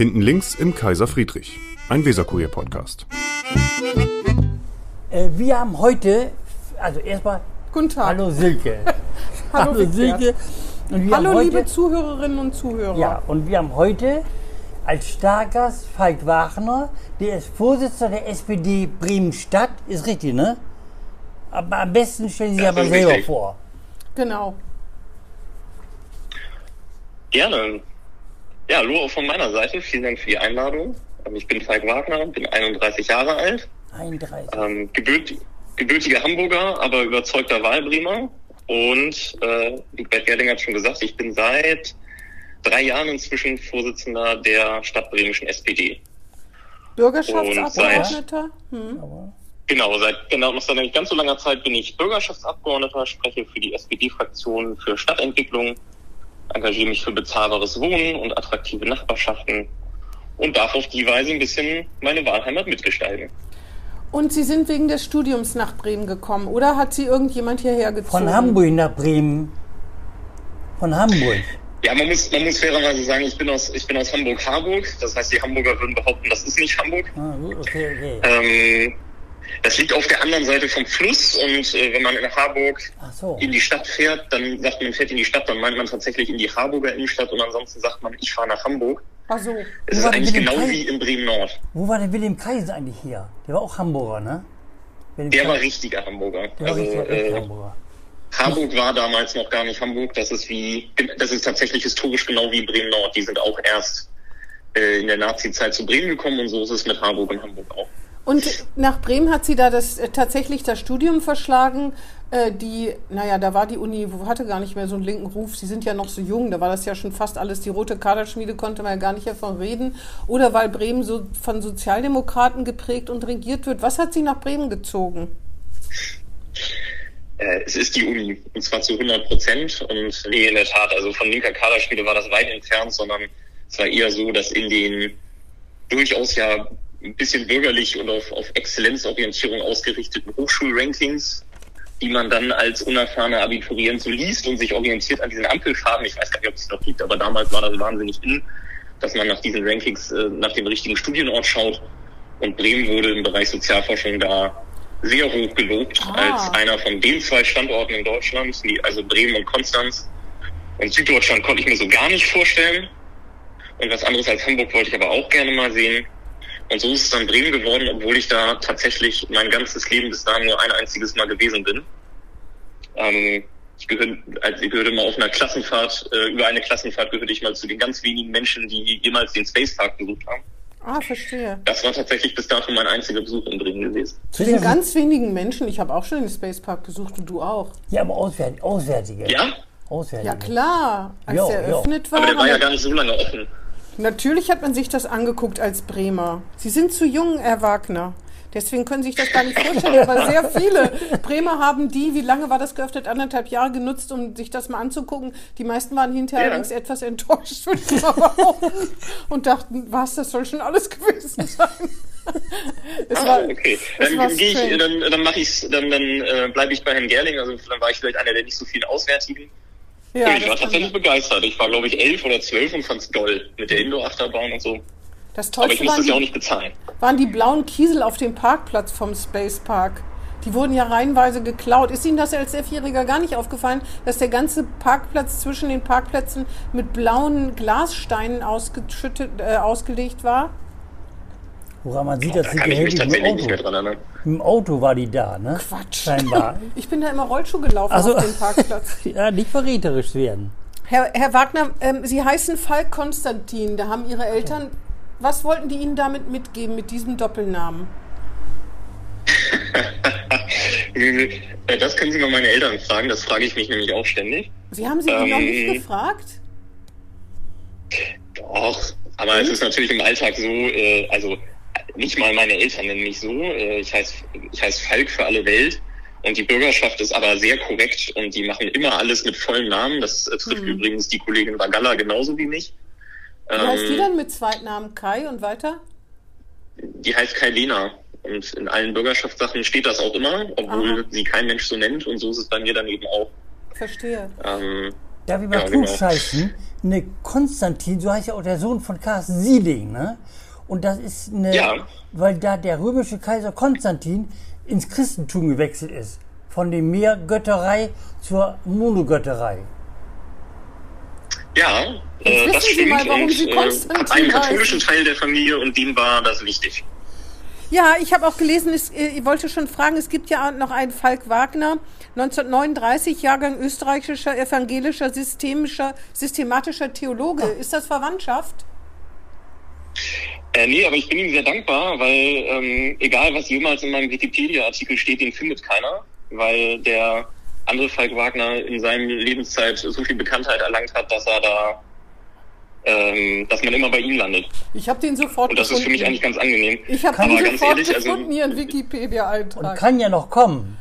Hinten links im Kaiser Friedrich, ein Weserkurier-Podcast. Äh, wir haben heute, also erstmal, Guten Tag. hallo Silke. Hallo, Wigbert. Silke. Und wir haben Hallo, heute, liebe Zuhörerinnen und Zuhörer. Ja, und wir haben heute als Stargast Falk Wagner, der ist Vorsitzender der SPD Bremen-Stadt, ist richtig, ne? Aber am besten stellen Sie sich aber selber richtig. vor. Genau. Gerne. Ja, hallo auch von meiner Seite. Vielen Dank für die Einladung. Ähm, Ich bin Falk Wagner, bin 31 Jahre alt, 31. ähm, gebürt, gebürtiger Hamburger, aber überzeugter Wahlbremer. Und äh, wie Bert Gerling hat schon gesagt, ich bin seit drei Jahren inzwischen Vorsitzender der Stadt Bremischen SPD. Bürgerschaftsabgeordneter. Hm. Genau, seit genau noch seit nicht ganz so langer Zeit bin ich Bürgerschaftsabgeordneter, spreche für die SPD-Fraktion für Stadtentwicklung, engagiere mich für bezahlbares Wohnen und attraktive Nachbarschaften und darf auf die Weise ein bisschen meine Wahlheimat mitgestalten. Und Sie sind wegen des Studiums nach Bremen gekommen, oder hat Sie irgendjemand hierher gezogen? von Hamburg nach Bremen. Von Hamburg. Ja, man muss, man muss fairerweise sagen, ich bin aus, ich bin aus Hamburg-Harburg. Das heißt, die Hamburger würden behaupten, das ist nicht Hamburg. Ah, gut, okay, okay. Ähm, das liegt auf der anderen Seite vom Fluss und äh, wenn man in Harburg so. in die Stadt fährt, dann sagt man, fährt in die Stadt, dann meint man tatsächlich in die Harburger Innenstadt und ansonsten sagt man, ich fahre nach Hamburg. Ach so. Es ist war denn eigentlich genau Kreis? wie in Bremen-Nord. Wo war der Wilhelm Kreis eigentlich hier? Der war auch Hamburger, ne? Wilhelm Der war Kreis- richtiger Hamburger. Der war Also richtig, richtig äh, Hamburger. Hamburg war damals noch gar nicht Hamburg. Das ist wie, das ist tatsächlich historisch genau wie Bremen-Nord. Die sind auch erst äh, in der Nazi-Zeit zu Bremen gekommen und so ist es mit Harburg und Hamburg auch. Und nach Bremen hat sie da das äh, tatsächlich das Studium verschlagen. Äh, die, naja, da war die Uni, hatte gar nicht mehr so einen linken Ruf. Sie sind ja noch so jung, da war das ja schon fast alles. Die rote Kaderschmiede konnte man ja gar nicht davon reden. Oder weil Bremen so von Sozialdemokraten geprägt und regiert wird. Was hat sie nach Bremen gezogen? Äh, es ist die Uni und zwar zu 100 Prozent und nee, in der Tat, also von linker Kaderschmiede war das weit entfernt, sondern es war eher so, dass in den durchaus ja ein bisschen bürgerlich und auf, auf Exzellenzorientierung ausgerichteten Hochschulrankings, die man dann als unerfahrener Abiturient so liest und sich orientiert an diesen Ampelfarben. Ich weiß gar nicht, ob es noch gibt, aber damals war das wahnsinnig in, dass man nach diesen Rankings äh, nach dem richtigen Studienort schaut. Und Bremen wurde im Bereich Sozialforschung da sehr hoch gelobt Ah. als einer von den zwei Standorten in Deutschland, die, also Bremen und Konstanz. Und Süddeutschland konnte ich mir so gar nicht vorstellen. Und was anderes als Hamburg wollte ich aber auch gerne mal sehen. Und so ist es dann Bremen geworden, obwohl ich da tatsächlich mein ganzes Leben bis dahin nur ein einziges Mal gewesen bin. Ähm, ich gehöre, als ich gehörte mal auf einer Klassenfahrt, äh, über eine Klassenfahrt gehörte ich mal zu den ganz wenigen Menschen, die jemals den Space Park besucht haben. Ah, verstehe. Das war tatsächlich bis dato mein einziger Besuch in Bremen gewesen. Zu den ganz wenigen Menschen, ich habe auch schon den Space Park besucht und du auch. Ja, aber auswärtig, auswärtige. Ja, Auswärtige. Ja klar, als der ja. eröffnet war. aber der war ja gar nicht so lange offen. Natürlich hat man sich das angeguckt als Bremer. Sie sind zu jung, Herr Wagner. Deswegen können Sie sich das gar nicht vorstellen. Aber sehr viele Bremer haben die, wie lange war das geöffnet? Anderthalb Jahre genutzt, um sich das mal anzugucken. Die meisten waren hinterher Ja. allerdings etwas enttäuscht. Und dachten, was, das soll schon alles gewesen sein. Ah, war, okay. Dann gehe ich, dann, dann mache ich's, dann, dann äh, bleibe ich bei Herrn Gerling. Also dann war ich vielleicht einer der nicht so vielen Auswärtigen. Ja, ich war tatsächlich sein. begeistert. Ich war, glaube ich, elf oder zwölf und fand's toll mit der Indoor-Achterbahn und so. das Aber ich Tollste musste es ja auch nicht bezahlen. waren die blauen Kiesel auf dem Parkplatz vom Space Park. Die wurden ja reihenweise geklaut. Ist Ihnen das als Elfjähriger gar nicht aufgefallen, dass der ganze Parkplatz zwischen den Parkplätzen mit blauen Glassteinen ausgeschüttet, äh, ausgelegt war? Woran man sieht, dass Da sie kann ich mich tatsächlich nicht mehr dran erinnern. Im Auto war die da, ne? Quatsch. Scheinbar. Ich bin da immer Rollschuh gelaufen Ach so. auf dem Parkplatz. ja, nicht verräterisch werden. Herr, Herr Wagner, ähm, Sie heißen Falk Konstantin. Da haben Ihre Eltern. Was wollten die Ihnen damit mitgeben, mit diesem Doppelnamen? Äh, Das können Sie mal meine Eltern fragen. Das frage ich mich nämlich auch ständig. Sie haben Sie die noch nicht Ähm. gefragt? Doch, aber es ist natürlich im Alltag so, äh, also nicht mal meine Eltern nennen mich so. Äh, ich heiße ich heiß Falk für alle Welt. Und die Bürgerschaft ist aber sehr korrekt und die machen immer alles mit vollen Namen. Das äh, trifft übrigens die Kollegin Ragalla genauso wie mich. Wie heißt die Ähm, dann mit Zweitnamen Kai und weiter? Die heißt Kai Lena. Und in allen Bürgerschaftssachen steht das auch immer, obwohl Aha. sie kein Mensch so nennt. Und so ist es bei mir dann eben auch. Verstehe. Ähm, Darf ich mal Ja, genau. klugscheißen? Ne, Konstantin, so heißt ja auch der Sohn von Carsten Sieling, ne? Und das ist eine, Ja. weil da der römische Kaiser Konstantin ins Christentum gewechselt ist. Von der Mehrgötterei zur Monogötterei. Ja, äh, wissen das Sie stimmt. mal, warum und, Sie äh, Konstantin hat einen heißen. katholischen Teil der Familie und dem war das wichtig. Ja, ich habe auch gelesen, es, äh, ich wollte schon fragen, es gibt ja noch einen Falk Wagner, 1939, Jahrgang österreichischer, evangelischer, systemischer, systematischer Theologe. Ist das Verwandtschaft? Äh, nee, aber ich bin ihm sehr dankbar, weil ähm, egal was jemals in meinem Wikipedia-Artikel steht, den findet keiner, weil der andere Falk Wagner in seiner Lebenszeit so viel Bekanntheit erlangt hat, dass er da, ähm, dass man immer bei ihm landet. Ich habe den sofort Und das ist für mich eigentlich ganz angenehm. Ich habe Aber den ganz sofort ehrlich, also gefunden, Ihren Und Wikipedia-Eintrag. kann ja noch kommen.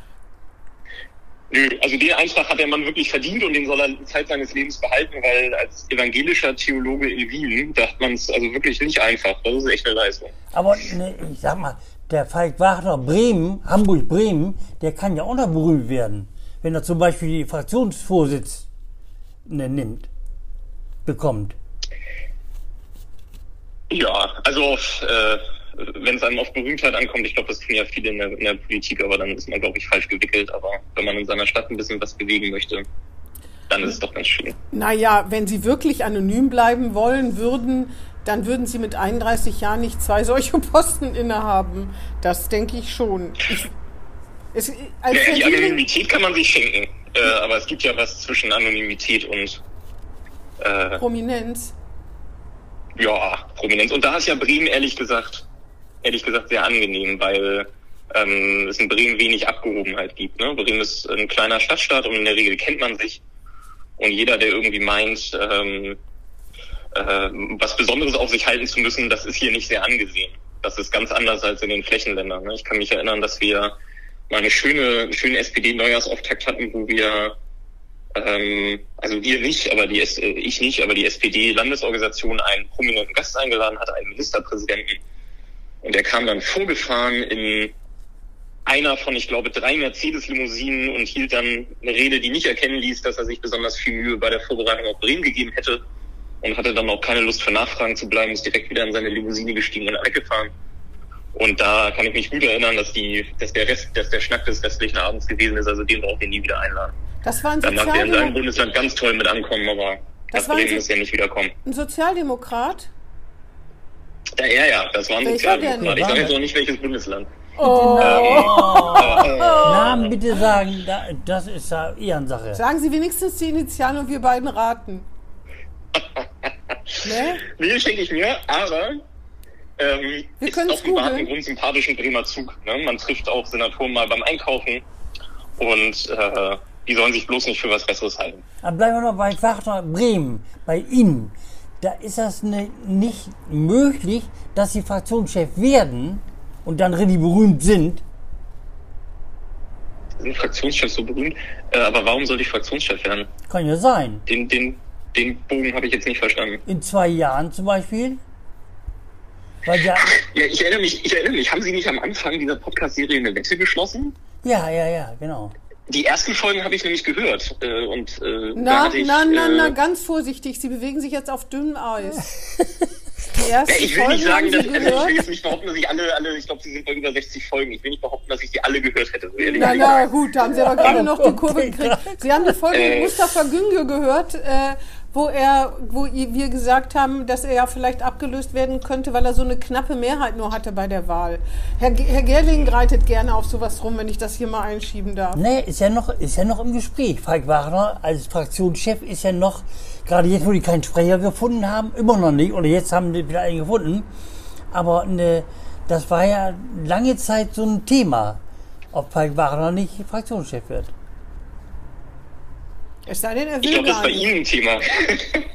Nö, also den Eintrag hat der Mann wirklich verdient und den soll er Zeit seines Lebens behalten, weil als evangelischer Theologe in Wien, da hat man es also wirklich nicht einfach. Das ist echt eine Leistung. Aber ne, ich sag mal, der Falk Wagner Bremen, Hamburg-Bremen, der kann ja auch noch berühmt werden, wenn er zum Beispiel die Fraktionsvorsitz ne, nimmt, bekommt. Ja, also äh, wenn es einem auf Berühmtheit ankommt, ich glaube, das tun ja viele in der, in der Politik, aber dann ist man, glaube ich, falsch gewickelt. Aber wenn man in seiner Stadt ein bisschen was bewegen möchte, dann ist es doch ganz schön. Naja, wenn Sie wirklich anonym bleiben wollen würden, dann würden Sie mit 31 Jahren nicht zwei solche Posten innehaben. Das denke ich schon. Ich, es, als Ja, die Anonymität kann man sich schenken, äh, aber es gibt ja was zwischen Anonymität und äh, Prominenz. ja, Prominenz. Und da ist ja Bremen ehrlich gesagt, ehrlich gesagt sehr angenehm, weil ähm, es in Bremen wenig Abgehobenheit gibt. Ne? Bremen ist ein kleiner Stadtstaat und in der Regel kennt man sich. Und jeder, der irgendwie meint, ähm, äh, was Besonderes auf sich halten zu müssen, das ist hier nicht sehr angesehen. Das ist ganz anders als in den Flächenländern. Ne? Ich kann mich erinnern, dass wir mal eine schöne, einen schönen SPD-Neujahrsauftakt hatten, wo wir ähm, also wir nicht, aber die äh, ich nicht, aber die SPD-Landesorganisation einen prominenten Gast eingeladen hatte, einen Ministerpräsidenten. Und der kam dann vorgefahren in einer von, ich glaube, drei Mercedes-Limousinen und hielt dann eine Rede, die nicht erkennen ließ, dass er sich besonders viel Mühe bei der Vorbereitung auf Bremen gegeben hätte und hatte dann auch keine Lust für Nachfragen zu bleiben, ist direkt wieder in seine Limousine gestiegen und weggefahren. Und da kann ich mich gut erinnern, dass die, dass der Rest, dass der Schnack des restlichen Abends gewesen ist, also den braucht ihr nie wieder einladen. Das war ein, Dann mag der in seinem Bundesland ganz toll mit ankommen, aber Das das ein- ist ja nicht wiederkommen. ein Sozialdemokrat. Ja, ja, ja, das war ein Welcher Sozialdemokrat. denn? Ich sage jetzt auch nicht welches Bundesland. Oh. Namen bitte sagen, da, das ist ja Ehrensache. Sagen Sie wenigstens die Initialen und wir beiden raten. ne? Nee, schenke ich mir, aber ähm, Wir ist offenbar googeln. einen grundsympathischen Bremer Zug. Ne? Man trifft auch Senatoren mal beim Einkaufen und äh, die sollen sich bloß nicht für was Besseres halten. Aber bleiben wir noch bei Wagner Bremen, bei Ihnen. Da ist das ne, nicht möglich, dass Sie Fraktionschef werden und dann richtig berühmt sind. Sind Fraktionschef so berühmt? Äh, aber warum sollte ich Fraktionschef werden? Kann ja sein. Den, den, den Bogen habe ich jetzt nicht verstanden. In zwei Jahren zum Beispiel. Weil ja, Ja, ich erinnere mich, ich erinnere mich, haben Sie nicht am Anfang dieser Podcast-Serie eine Wette geschlossen? ja, ja, ja, genau. Die ersten Folgen habe ich nämlich gehört. Äh, und äh, Na, ich, na, na, äh, na, ganz vorsichtig. Sie bewegen sich jetzt auf dünnem Eis. Die ersten Ja, ich will nicht sagen, dass, also ich will jetzt nicht behaupten, dass ich alle, alle, ich glaube, sie sind bei über 60 Folgen. Ich will nicht behaupten, dass ich die alle gehört hätte. So ehrlich Na, na gut, da haben Sie aber gerade noch die Kurve gekriegt. Sie haben die Folge mit Äh. Mustafa Güngör gehört, äh, wo er, wo wir gesagt haben, dass er ja vielleicht abgelöst werden könnte, weil er so eine knappe Mehrheit nur hatte bei der Wahl. Herr, Herr Gerling reitet gerne auf sowas rum, wenn ich das hier mal einschieben darf. Nee, ist ja noch, ist ja noch im Gespräch. Falk Wagner als Fraktionschef ist ja noch, gerade jetzt, wo die keinen Sprecher gefunden haben, immer noch nicht, oder jetzt haben die wieder einen gefunden. Aber ne, das war ja lange Zeit so ein Thema, ob Falk Wagner nicht Fraktionschef wird. Es sei denn, er Ich will glaube, das ist gar bei nicht. Ihnen ein Thema.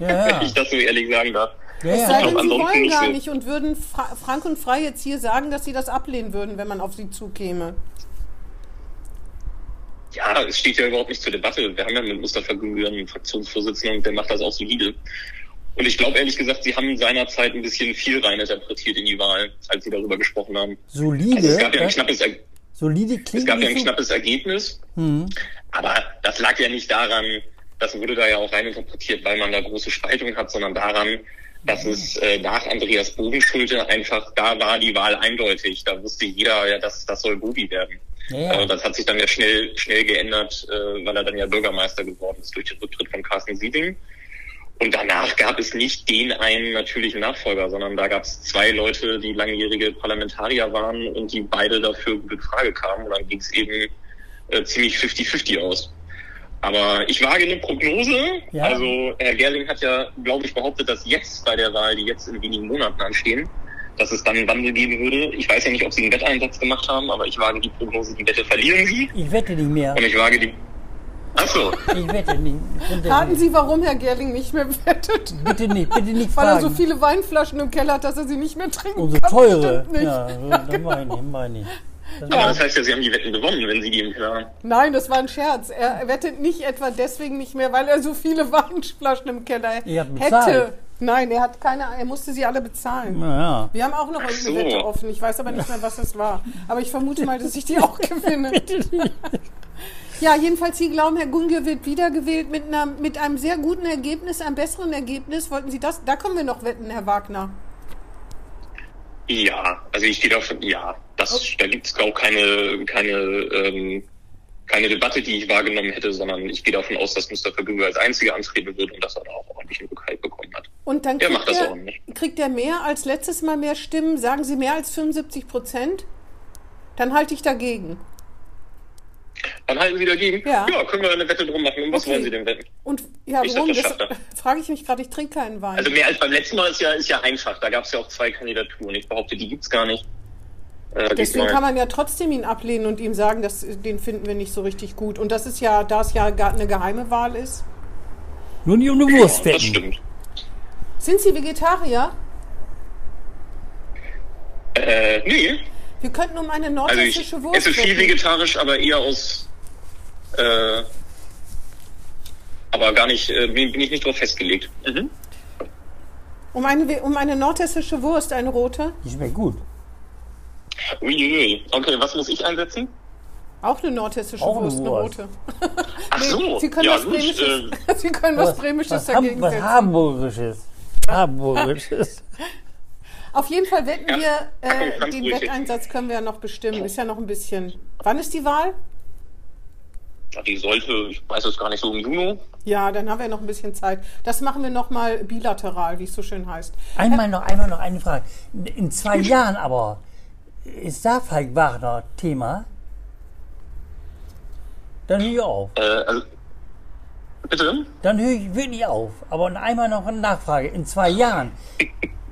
Ja, ja. Wenn ich das so ehrlich sagen darf. Ja, Es sei Ich denn, Sie wollen nicht gar nicht und würden fra frank und frei jetzt hier sagen, dass Sie das ablehnen würden, wenn man auf Sie zukäme. Ja, es steht ja überhaupt nicht zur Debatte. Wir haben ja mit Mustafa Güngör einen Fraktionsvorsitzenden und der macht das auch solide. Und ich glaube ehrlich gesagt, sie haben seinerzeit ein bisschen viel reininterpretiert in die Wahl, als sie darüber gesprochen haben. Solide, Also es gab ja ein das- knappes, Solide es klingt gab ja ein knappes Ergebnis, Hm. aber das lag ja nicht daran, das wurde da ja auch reininterpretiert, weil man da große Spaltung hat, sondern daran, dass es äh, nach Andreas Bogenschulte einfach, da war die Wahl eindeutig. Da wusste jeder, ja, das, das soll Bobi werden. Ja. Äh, das hat sich dann ja schnell, schnell geändert, äh, weil er dann ja Bürgermeister geworden ist durch den Rücktritt von Carsten Sieding. Und danach gab es nicht den einen natürlichen Nachfolger, sondern da gab es zwei Leute, die langjährige Parlamentarier waren und die beide dafür gut in Frage kamen. Und dann ging es eben äh, ziemlich 50-50 aus. Aber ich wage eine Prognose. Ja. Also Herr Gerling hat ja, glaube ich, behauptet, dass jetzt bei der Wahl, die jetzt in wenigen Monaten anstehen, dass es dann einen Wandel geben würde. Ich weiß ja nicht, ob Sie einen Wetteinsatz gemacht haben, aber ich wage die Prognose, die Wette verlieren Sie. Ich wette nicht mehr. Und ich wage die... Ach so. Ich wette nicht. Raten. Sie, warum Herr Gerling nicht mehr wettet? Bitte nicht, bitte nicht Weil er fragen. so viele Weinflaschen im Keller hat, dass er sie nicht mehr trinken so kann. teure. Bestimmt nicht. Ja, so, das meine ich, meine ich. Das Aber das heißt ja, Sie haben die Wetten gewonnen, wenn Sie die im Keller haben. Nein, das war ein Scherz. Er wettet nicht etwa deswegen nicht mehr, weil er so viele Weinflaschen im Keller hätte. Nein, er hat keine, er musste sie alle bezahlen. Ja. Wir haben auch noch irgendeine so. Wette offen. Ich weiß aber nicht mehr, was das war. Aber ich vermute mal, dass ich die auch gewinne. Ja, jedenfalls, Sie glauben, Herr Gunge wird wiedergewählt mit, einer, mit einem sehr guten Ergebnis, einem besseren Ergebnis. Wollten Sie das? Da können wir noch wetten, Herr Wagner. Ja, also ich gehe davon, ja, das, Okay. da gibt es auch keine, keine, ähm, keine Debatte, die ich wahrgenommen hätte, sondern ich gehe davon aus, dass Mustafa Güngör als einziger antreten wird und dass er da auch ordentlich einen Rückhalt bekommen hat. Und dann Der kriegt, macht das er, kriegt er mehr als letztes Mal mehr Stimmen. Sagen Sie mehr als 75 Prozent? Dann halte ich dagegen. Dann halten Sie dagegen? Ja. können wir eine Wette drum machen. Und was Okay. wollen Sie denn wetten? Und ja, Ich sag, warum? das Das er. frage ich mich gerade. Ich trinke keinen Wein. Also mehr als beim letzten Mal ist ja, ist ja einfach. Da gab es ja auch zwei Kandidaturen. Ich behaupte, die gibt's gar nicht. Äh, Deswegen kann man ja trotzdem ihn ablehnen und ihm sagen, dass, den finden wir nicht so richtig gut. Und das ist ja, da es ja gar eine geheime Wahl ist. Nur nicht um eine ja, Wurst das wetten. stimmt. Sind Sie Vegetarier? Äh, nee. Wir könnten um eine Also nordhessische ich Wurst esse viel wetten. vegetarisch, aber eher aus, äh, aber gar nicht, äh, bin bin ich nicht drauf festgelegt. Mhm. Um eine, um eine nordhessische Wurst, eine rote. Die schmeckt gut. Uiuiui. Okay, was muss ich einsetzen? Auch eine nordhessische Auch eine Wurst, eine Wurst. rote. Ach so. Sie können ja, was gut, Bremisches, äh, Sie können was, Bremisches was, dagegen Ham, was setzen. Hamburgisches. Hamburgisches. Auf jeden Fall wetten Ja, wir, äh, den. Wetteinsatz können wir ja noch bestimmen. Ist ja noch ein bisschen. Wann ist die Wahl? Ja, die sollte, ich weiß es gar nicht, so im Juni. Ja, dann haben wir noch ein bisschen Zeit. Das machen wir nochmal bilateral, wie es so schön heißt. Einmal noch, einmal noch eine Frage. In zwei Jahren aber, ist da Falk Wagner Thema? Dann höre ich auf. Äh, also, bitte? Dann höre ich wirklich auf. Aber einmal noch eine Nachfrage. In zwei Jahren,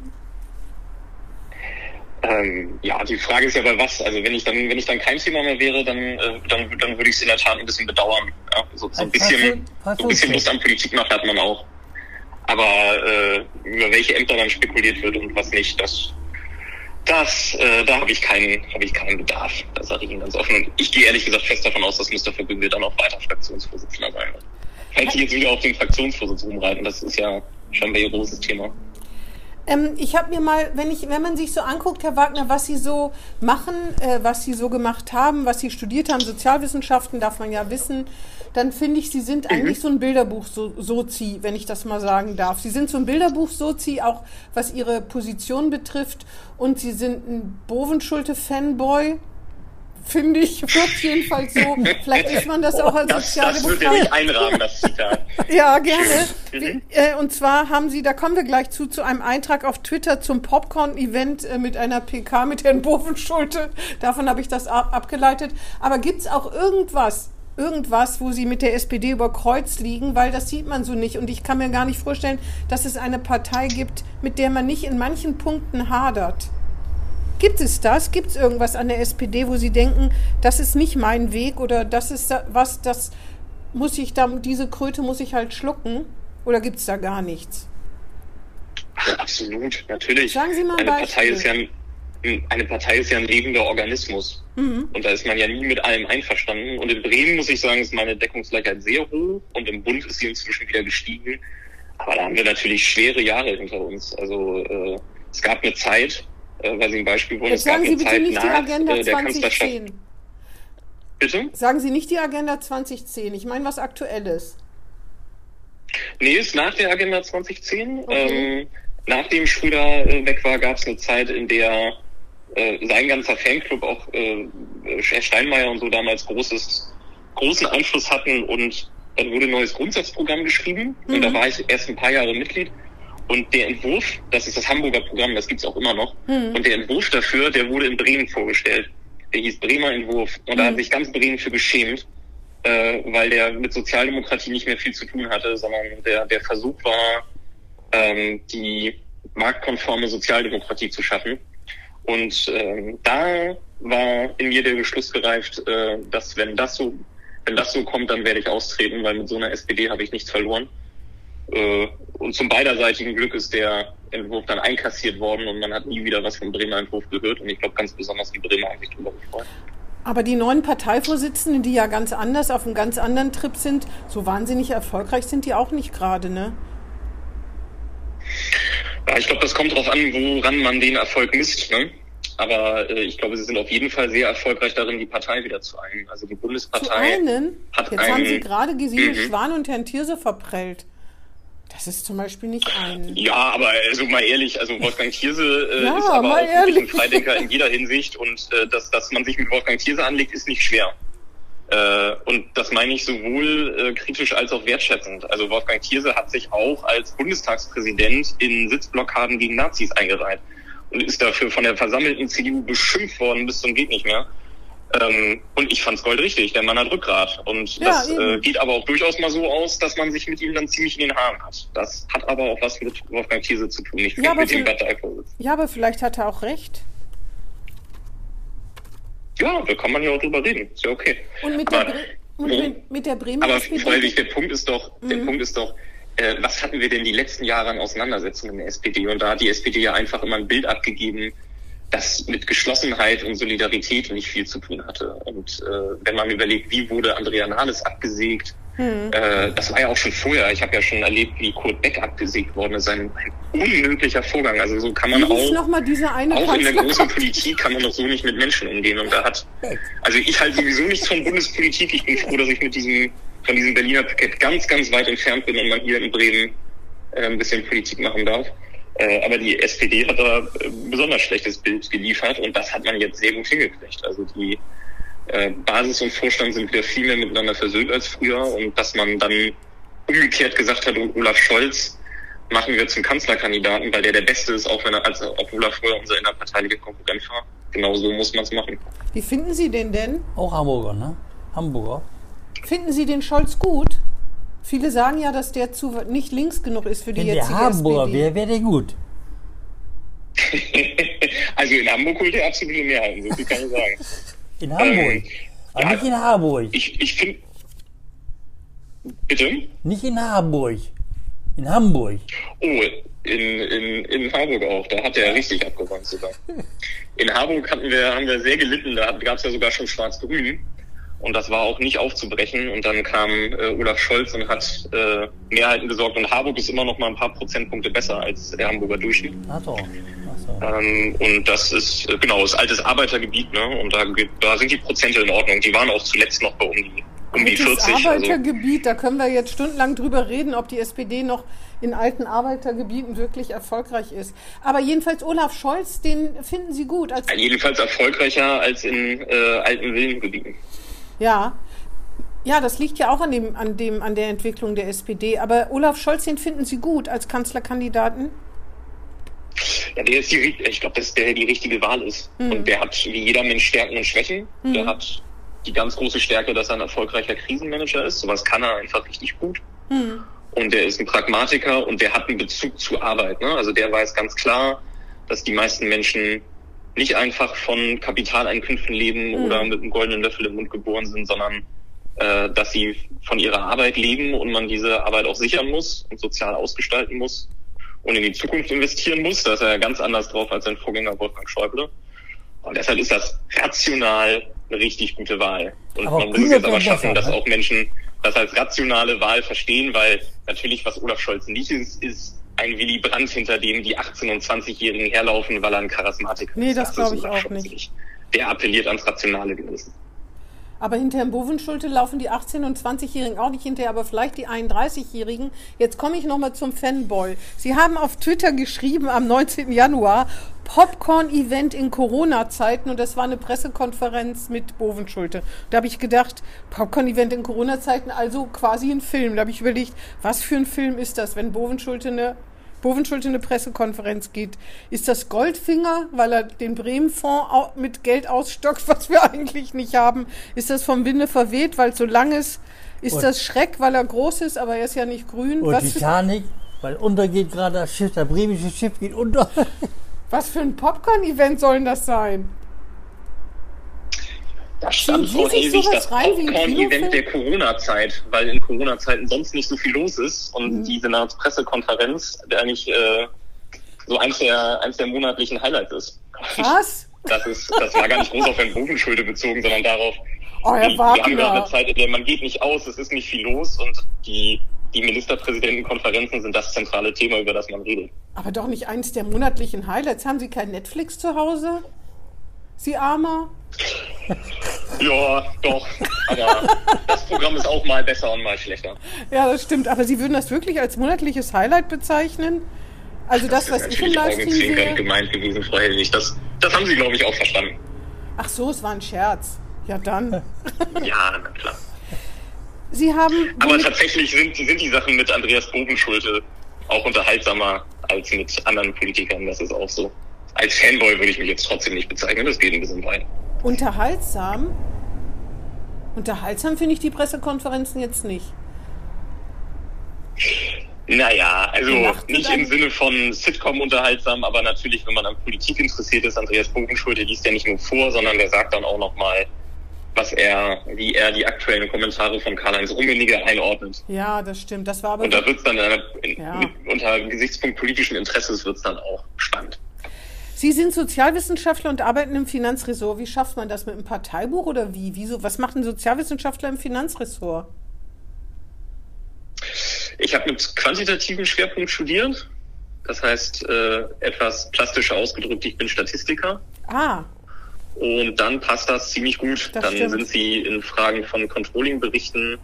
Ähm, ja, die Frage ist ja bei was. Also wenn ich dann, wenn ich dann kein Thema mehr wäre, dann, äh, dann, dann würde ich es in der Tat ein bisschen bedauern. Ja, so, so ein bisschen, so ein bisschen. Lust an Politik macht hat man auch. Aber äh, über welche Ämter dann spekuliert wird und was nicht, das, das, äh, da habe ich keinen, habe ich keinen Bedarf. Das sage ich Ihnen ganz offen. Und ich gehe ehrlich gesagt fest davon aus, dass Mustafa Güngör dann auch weiter Fraktionsvorsitzender sein wird. Falls Sie jetzt wieder auf den Fraktionsvorsitz rumreiten, das ist ja scheinbar Ihr großes Thema. Ähm, ich habe mir mal, wenn, ich, wenn man sich so anguckt, Herr Wagner, was Sie so machen, äh, was Sie so gemacht haben, was Sie studiert haben, Sozialwissenschaften, darf man ja wissen, dann finde ich, Sie sind eigentlich so ein Bilderbuch-Sozi, wenn ich das mal sagen darf. Sie sind so ein Bilderbuch-Sozi, auch was Ihre Position betrifft. Und Sie sind ein Bovenschulte-Fanboy, finde ich, wirkt jedenfalls so. Vielleicht ist man das auch als Das, das Sozialdemokrat. ja nicht einrahmen, das Zitat. Ja, gerne. Wie, äh, und zwar haben Sie, da kommen wir gleich zu, zu einem Eintrag auf Twitter zum Popcorn-Event äh, mit einer PK mit Herrn Bovenschulte. Davon habe ich das ab abgeleitet. Aber gibt's auch irgendwas, irgendwas, wo Sie mit der SPD über Kreuz liegen? Weil das sieht man so nicht. Und ich kann mir gar nicht vorstellen, dass es eine Partei gibt, mit der man nicht in manchen Punkten hadert. Gibt es das? Gibt es irgendwas an der SPD, wo Sie denken, das ist nicht mein Weg oder das ist da- was, das muss ich da, diese Kröte muss ich halt schlucken? Oder gibt es da gar nichts? Ach, absolut, natürlich. Sagen Sie mal ein eine Partei ist ja ein, eine Partei ist ja ein lebender Organismus. Mhm. Und da ist man ja nie mit allem einverstanden. Und in Bremen, muss ich sagen, ist meine Deckungsgleichheit sehr hoch. Und im Bund ist sie inzwischen wieder gestiegen. Aber da haben wir natürlich schwere Jahre hinter uns. Also äh, es gab eine Zeit, äh, weil Sie ein Beispiel wollen, Jetzt sagen Sie bitte Zeit nicht die Agenda äh, der Kanzlerschaft. 2010. Bitte? Sagen Sie nicht die Agenda 2010. Ich meine was Aktuelles. Nee, ist nach der Agenda 2010. Okay. Ähm, nachdem Schröder äh, weg war, gab es eine Zeit, in der äh, sein ganzer Fanclub, auch äh, Herr Steinmeier und so damals großes, großen Einfluss hatten und dann wurde ein neues Grundsatzprogramm geschrieben mhm. und da mhm. war ich erst ein paar Jahre Mitglied. Und der Entwurf, das ist das Hamburger Programm, das gibt's auch immer noch, mhm. und der Entwurf dafür, der wurde in Bremen vorgestellt. Der hieß Bremer Entwurf. Und mhm. da hat mhm. sich ganz Bremen für geschämt, äh, weil der mit Sozialdemokratie nicht mehr viel zu tun hatte, sondern der, der Versuch war, ähm, die marktkonforme Sozialdemokratie zu schaffen. Und ähm, da war in mir der Beschluss gereift, äh, dass wenn das so, wenn das so kommt, dann werde ich austreten, weil mit so einer SPD habe ich nichts verloren. Äh, und zum beiderseitigen Glück ist der Entwurf dann einkassiert worden und man hat nie wieder was vom Bremer Entwurf gehört. Und ich glaube ganz besonders die Bremer haben sich darüber gefreut. Aber die neuen Parteivorsitzenden, die ja ganz anders auf einem ganz anderen Trip sind, so wahnsinnig erfolgreich sind die auch nicht gerade, ne? Ja, ich glaube, das kommt darauf an, woran man den Erfolg misst. Ne? Aber äh, ich glaube, sie sind auf jeden Fall sehr erfolgreich darin, die Partei wieder zu einen. Also die Bundespartei zu einen? hat Jetzt einen, haben sie gerade Gesine mhm. Schwan und Herrn Thierse verprellt. Das ist zum Beispiel nicht ein. Ja, aber also mal ehrlich, also Wolfgang Thierse äh, ja, ist aber auch ehrlich. ein Freidenker in jeder Hinsicht und äh, dass, dass man sich mit Wolfgang Thierse anlegt, ist nicht schwer. Äh, und das meine ich sowohl äh, kritisch als auch wertschätzend. Also Wolfgang Thierse hat sich auch als Bundestagspräsident in Sitzblockaden gegen Nazis eingereiht und ist dafür von der versammelten CDU beschimpft worden bis zum geht nicht mehr. Ähm, und ich fand's goldrichtig. Der Mann hat Rückgrat. Und ja, das äh, geht aber auch durchaus mal so aus, dass man sich mit ihm dann ziemlich in den Haaren hat. Das hat aber auch was mit Wolfgang Thierse zu tun, nicht ja, mit dem Parteivorsitzenden. Ja, aber vielleicht hat er auch recht. Ja, da kann man ja auch drüber reden. Ist ja okay. Und mit, aber, der, Bre und mit, mit der Bremer Aber freilich, der Punkt ist doch, mhm. der Punkt ist doch, äh, was hatten wir denn die letzten Jahre an Auseinandersetzungen in der SPD? Und da hat die SPD ja einfach immer ein Bild abgegeben, das mit Geschlossenheit und Solidarität nicht viel zu tun hatte. Und äh, wenn man überlegt, wie wurde Andrea Nahles abgesägt, hm. äh, das war ja auch schon vorher. Ich habe ja schon erlebt, wie Kurt Beck abgesägt worden ist. Ein, ein unmöglicher Vorgang. Also so kann man auch, noch mal diese eine auch in der großen Politik kann man doch so nicht mit Menschen umgehen. Und da hat, also ich halte sowieso nichts von Bundespolitik. Ich bin froh, dass ich mit diesem von diesem Berliner Paket ganz, ganz weit entfernt bin und man hier in Bremen äh, ein bisschen Politik machen darf. Äh, aber die SPD hat da äh, besonders schlechtes Bild geliefert und das hat man jetzt sehr gut hingekriegt. Also die äh, Basis und Vorstand sind wieder viel mehr miteinander versöhnt als früher und dass man dann umgekehrt gesagt hat, Olaf Scholz machen wir zum Kanzlerkandidaten, weil der der Beste ist, auch wenn er, als obwohl er vorher unser innerparteilicher Konkurrent war. Genau so muss man es machen. Wie finden Sie den denn? Auch Hamburger, ne? Hamburger. Finden Sie den Scholz gut? Viele sagen ja, dass der zu nicht links genug ist für die Wenn jetzige der Hamburger wäre, wäre der gut. also in Hamburg holt er absolute Mehrheiten, so viel kann ich sagen. In Hamburg? Ähm, Aber ja, nicht in Harburg. Ich, ich finde... Bitte? Nicht in Harburg. In Hamburg. Oh, in, in, in Harburg auch. Da hat er richtig abgewandt sogar. In Harburg hatten wir, haben wir sehr gelitten. Da gab es ja sogar schon Schwarz-Grün. Und das war auch nicht aufzubrechen. Und dann kam äh, Olaf Scholz und hat äh, Mehrheiten gesorgt. Und Harburg ist immer noch mal ein paar Prozentpunkte besser als der Hamburger Durchschnitt. Ach so. Ach so. Ähm, und das ist, äh, genau, ist altes Arbeitergebiet. Ne? Und da, da sind die Prozente in Ordnung. Die waren auch zuletzt noch bei um die, um die 40. Also Arbeitergebiet, also. da können wir jetzt stundenlang drüber reden, ob die SPD noch in alten Arbeitergebieten wirklich erfolgreich ist. Aber jedenfalls Olaf Scholz, den finden Sie gut. Als jedenfalls erfolgreicher als in äh, alten Villengebieten. Ja. Ja, das liegt ja auch an dem, an dem, an der Entwicklung der SPD. Aber Olaf Scholz, den finden Sie gut als Kanzlerkandidaten? Ja, der ist die, ich glaube, dass der die richtige Wahl ist. Mhm. Und der hat wie jeder Mensch Stärken und Schwächen. Mhm. Der hat die ganz große Stärke, dass er ein erfolgreicher Krisenmanager ist. Sowas kann er einfach richtig gut. Mhm. Und der ist ein Pragmatiker und der hat einen Bezug zur Arbeit. Ne? Also der weiß ganz klar, dass die meisten Menschen nicht einfach von Kapitaleinkünften leben mhm. oder mit einem goldenen Löffel im Mund geboren sind, sondern äh, dass sie von ihrer Arbeit leben und man diese Arbeit auch sichern muss und sozial ausgestalten muss und in die Zukunft investieren muss. Da ist er ja ganz anders drauf als sein Vorgänger Wolfgang Schäuble. Und deshalb ist das rational eine richtig gute Wahl. Und aber man muss es jetzt aber schaffen, dass ne? auch Menschen das als rationale Wahl verstehen, weil natürlich, was Olaf Scholz nicht ist, ist ein Willy Brandt, hinter dem die 18- und 20-Jährigen herlaufen, weil er ein Charismatiker nee, ist. Nee, das, das glaube ich auch nicht. Der appelliert ans rationale Gewissen. Aber hinter Herrn Bovenschulte laufen die 18- und 20-Jährigen auch nicht hinterher, aber vielleicht die 31-Jährigen. Jetzt komme ich nochmal zum Fanboy. Sie haben auf Twitter geschrieben am 19. Januar, Popcorn-Event in Corona-Zeiten und das war eine Pressekonferenz mit Bovenschulte. Da habe ich gedacht, Popcorn-Event in Corona-Zeiten, also quasi ein Film. Da habe ich überlegt, was für ein Film ist das, wenn Bovenschulte eine Bovenschulte eine Pressekonferenz geht. Ist das Goldfinger, weil er den Bremen-Fonds mit Geld ausstockt, was wir eigentlich nicht haben? Ist das vom Winde verweht, weil es so lang ist? Ist und das Schreck, weil er groß ist, aber er ist ja nicht grün? Und was Titanic, weil untergeht gerade das Schiff, das bremische Schiff geht unter. Was für ein Popcorn-Event soll das sein? Da stand vor ewig das Popcorn-Event der Corona-Zeit, weil in Corona-Zeiten sonst nicht so viel los ist und mhm. die Senatspressekonferenz eigentlich äh, so eins der, eins der monatlichen Highlights ist. Was? Das, ist, das war gar nicht groß auf Herrn Bogenschulde bezogen, sondern darauf, oh, Herr wir, wir haben gerade eine Zeit, in der man geht nicht aus, es ist nicht viel los und die, die Ministerpräsidentenkonferenzen sind das zentrale Thema, über das man redet. Aber doch nicht eins der monatlichen Highlights. Haben Sie kein Netflix zu Hause? Sie Armer? Ja, doch. Aber das Programm ist auch mal besser und mal schlechter. Ja, das stimmt. Aber Sie würden das wirklich als monatliches Highlight bezeichnen? Also das, das was ich im Livestream sehe? gemeint gewesen, Frau Helwig. Das, das haben Sie, glaube ich, auch verstanden. Ach so, es war ein Scherz. Ja, dann. ja, na klar. Sie haben... Aber tatsächlich sind, sind die Sachen mit Andreas Bogenschulte auch unterhaltsamer als mit anderen Politikern. Das ist auch so. Als Fanboy würde ich mich jetzt trotzdem nicht bezeichnen. Das geht ein bisschen weit. Unterhaltsam? Unterhaltsam finde ich die Pressekonferenzen jetzt nicht. Naja, also nicht im Sinne von Sitcom unterhaltsam, aber natürlich, wenn man an Politik interessiert ist, Andreas Bogenschuld, der liest ja nicht nur vor, sondern der sagt dann auch nochmal, was er, wie er die aktuellen Kommentare von Karl-Heinz Rummenigge einordnet. Ja, das stimmt. Das war aber Und da wird es dann äh, ja. unter Gesichtspunkt politischen Interesses wird es dann auch spannend. Sie sind Sozialwissenschaftler und arbeiten im Finanzressort. Wie schafft man das mit einem Parteibuch oder wie? Wieso? Was macht ein Sozialwissenschaftler im Finanzressort? Ich habe mit quantitativen Schwerpunkt studiert. Das heißt, äh, etwas plastischer ausgedrückt, ich bin Statistiker. Ah. Und dann passt das ziemlich gut. Das dann stimmt. sind Sie in Fragen von Controlling-Berichten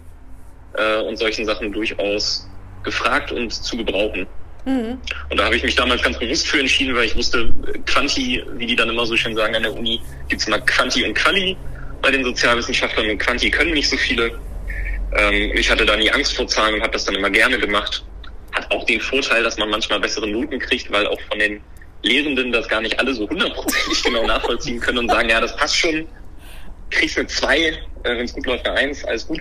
äh, und solchen Sachen durchaus gefragt und zu gebrauchen. Mhm. Und da habe ich mich damals ganz bewusst für entschieden, weil ich wusste, Quanti, wie die dann immer so schön sagen an der Uni, gibt es immer Quanti und Quali bei den Sozialwissenschaftlern und Quanti können nicht so viele. Ähm, ich hatte da nie Angst vor Zahlen und habe das dann immer gerne gemacht. Hat auch den Vorteil, dass man manchmal bessere Noten kriegt, weil auch von den Lehrenden das gar nicht alle so hundertprozentig genau nachvollziehen können und sagen, ja, das passt schon, kriegst eine 2, äh, wenn es gut läuft eine 1, alles gut.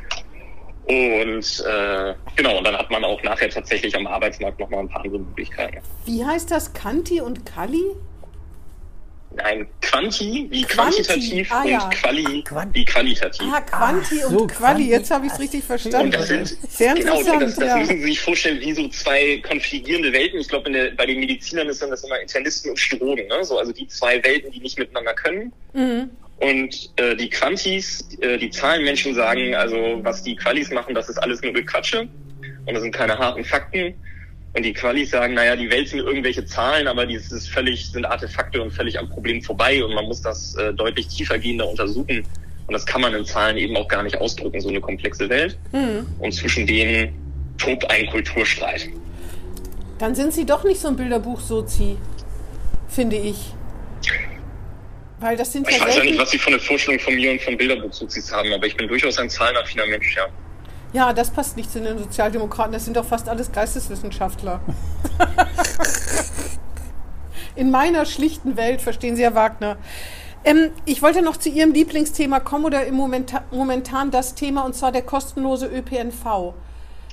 Und äh, genau, und dann hat man auch nachher tatsächlich am Arbeitsmarkt nochmal ein paar andere Möglichkeiten. Wie heißt das Kanti und Kali? Nein, Quanti wie Quanti. quantitativ ah, ja. und Quali Quant wie qualitativ. Ah, Quanti so, und Quali, jetzt habe ich es richtig verstanden. Und das sind, Sehr genau, interessant. Das, das ja. müssen Sie sich vorstellen, wie so zwei konfligierende Welten. Ich glaube, bei den Medizinern ist dann das immer Internisten und Chirurgen, ne? so, also die zwei Welten, die nicht miteinander können. Mhm. Und äh, die Quantis, äh, die Zahlenmenschen sagen, also was die Qualis machen, das ist alles nur Gequatsche und das sind keine harten Fakten. Und die Qualis sagen, naja, die Welt sind irgendwelche Zahlen, aber dieses ist völlig, sind Artefakte und völlig am Problem vorbei und man muss das äh, deutlich tiefergehender untersuchen. Und das kann man in Zahlen eben auch gar nicht ausdrücken, so eine komplexe Welt. Mhm. Und zwischen denen tobt ein Kulturstreit. Dann sind sie doch nicht so ein Bilderbuch-Sozi, finde ich. Weil das sind ich weiß ja nicht, was Sie von der Vorstellung von mir und von Bilderbuchsozis haben, aber ich bin durchaus ein zahlenaffiner Mensch, ja. Ja, das passt nicht zu den Sozialdemokraten. Das sind doch fast alles Geisteswissenschaftler. In meiner schlichten Welt verstehen Sie ja Wagner. Ähm, ich wollte noch zu Ihrem Lieblingsthema kommen oder im Moment, momentan das Thema und zwar der kostenlose ÖPNV.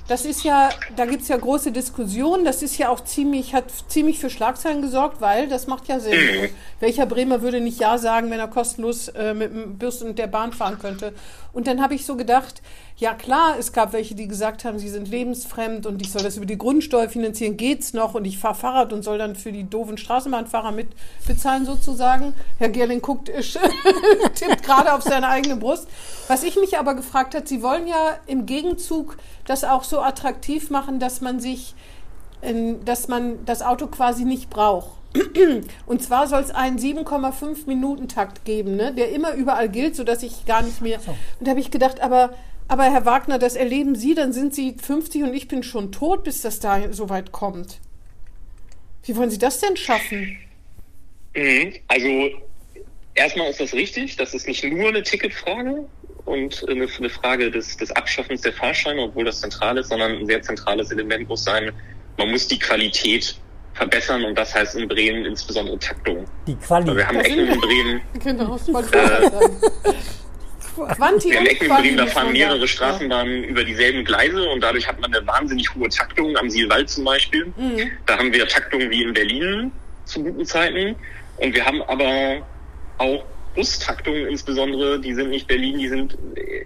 Das ist ja, da gibt es ja große Diskussionen. Das ist ja auch ziemlich, hat ziemlich für Schlagzeilen gesorgt, weil das macht ja Sinn. Mhm. Welcher Bremer würde nicht Ja sagen, wenn er kostenlos äh, mit dem Bus und der Bahn fahren könnte? Und dann habe ich so gedacht, ja klar, es gab welche, die gesagt haben, sie sind lebensfremd und ich soll das über die Grundsteuer finanzieren, geht's noch und ich fahre Fahrrad und soll dann für die doofen Straßenbahnfahrer mitbezahlen sozusagen. Herr Gerling guckt, tippt gerade auf seine eigene Brust. Was ich mich aber gefragt hat, Sie wollen ja im Gegenzug das auch so attraktiv machen, dass man sich, dass man das Auto quasi nicht braucht. Und zwar soll es einen 7,5 Minuten Takt geben, ne? der immer überall gilt, sodass ich gar nicht mehr. Und da habe ich gedacht, aber, aber Herr Wagner, das erleben Sie, dann sind Sie 50 und ich bin schon tot, bis das da so weit kommt. Wie wollen Sie das denn schaffen? Mhm. Also erstmal ist das richtig, das ist nicht nur eine Ticketfrage und eine, eine Frage des, des Abschaffens der Fahrscheine, obwohl das zentral ist, sondern ein sehr zentrales Element muss sein, man muss die Qualität verbessern und das heißt in Bremen insbesondere Taktung. Die Qualität. Wir haben Ecken in Bremen. Genau, das wollte ich äh. Quanti in Bremen, da fahren mehrere Straßenbahnen ja. über dieselben Gleise und dadurch hat man eine wahnsinnig hohe Taktung am Sielwald zum Beispiel. Mhm. Da haben wir Taktungen wie in Berlin zu guten Zeiten und wir haben aber auch Bustaktungen insbesondere, die sind nicht Berlin, die sind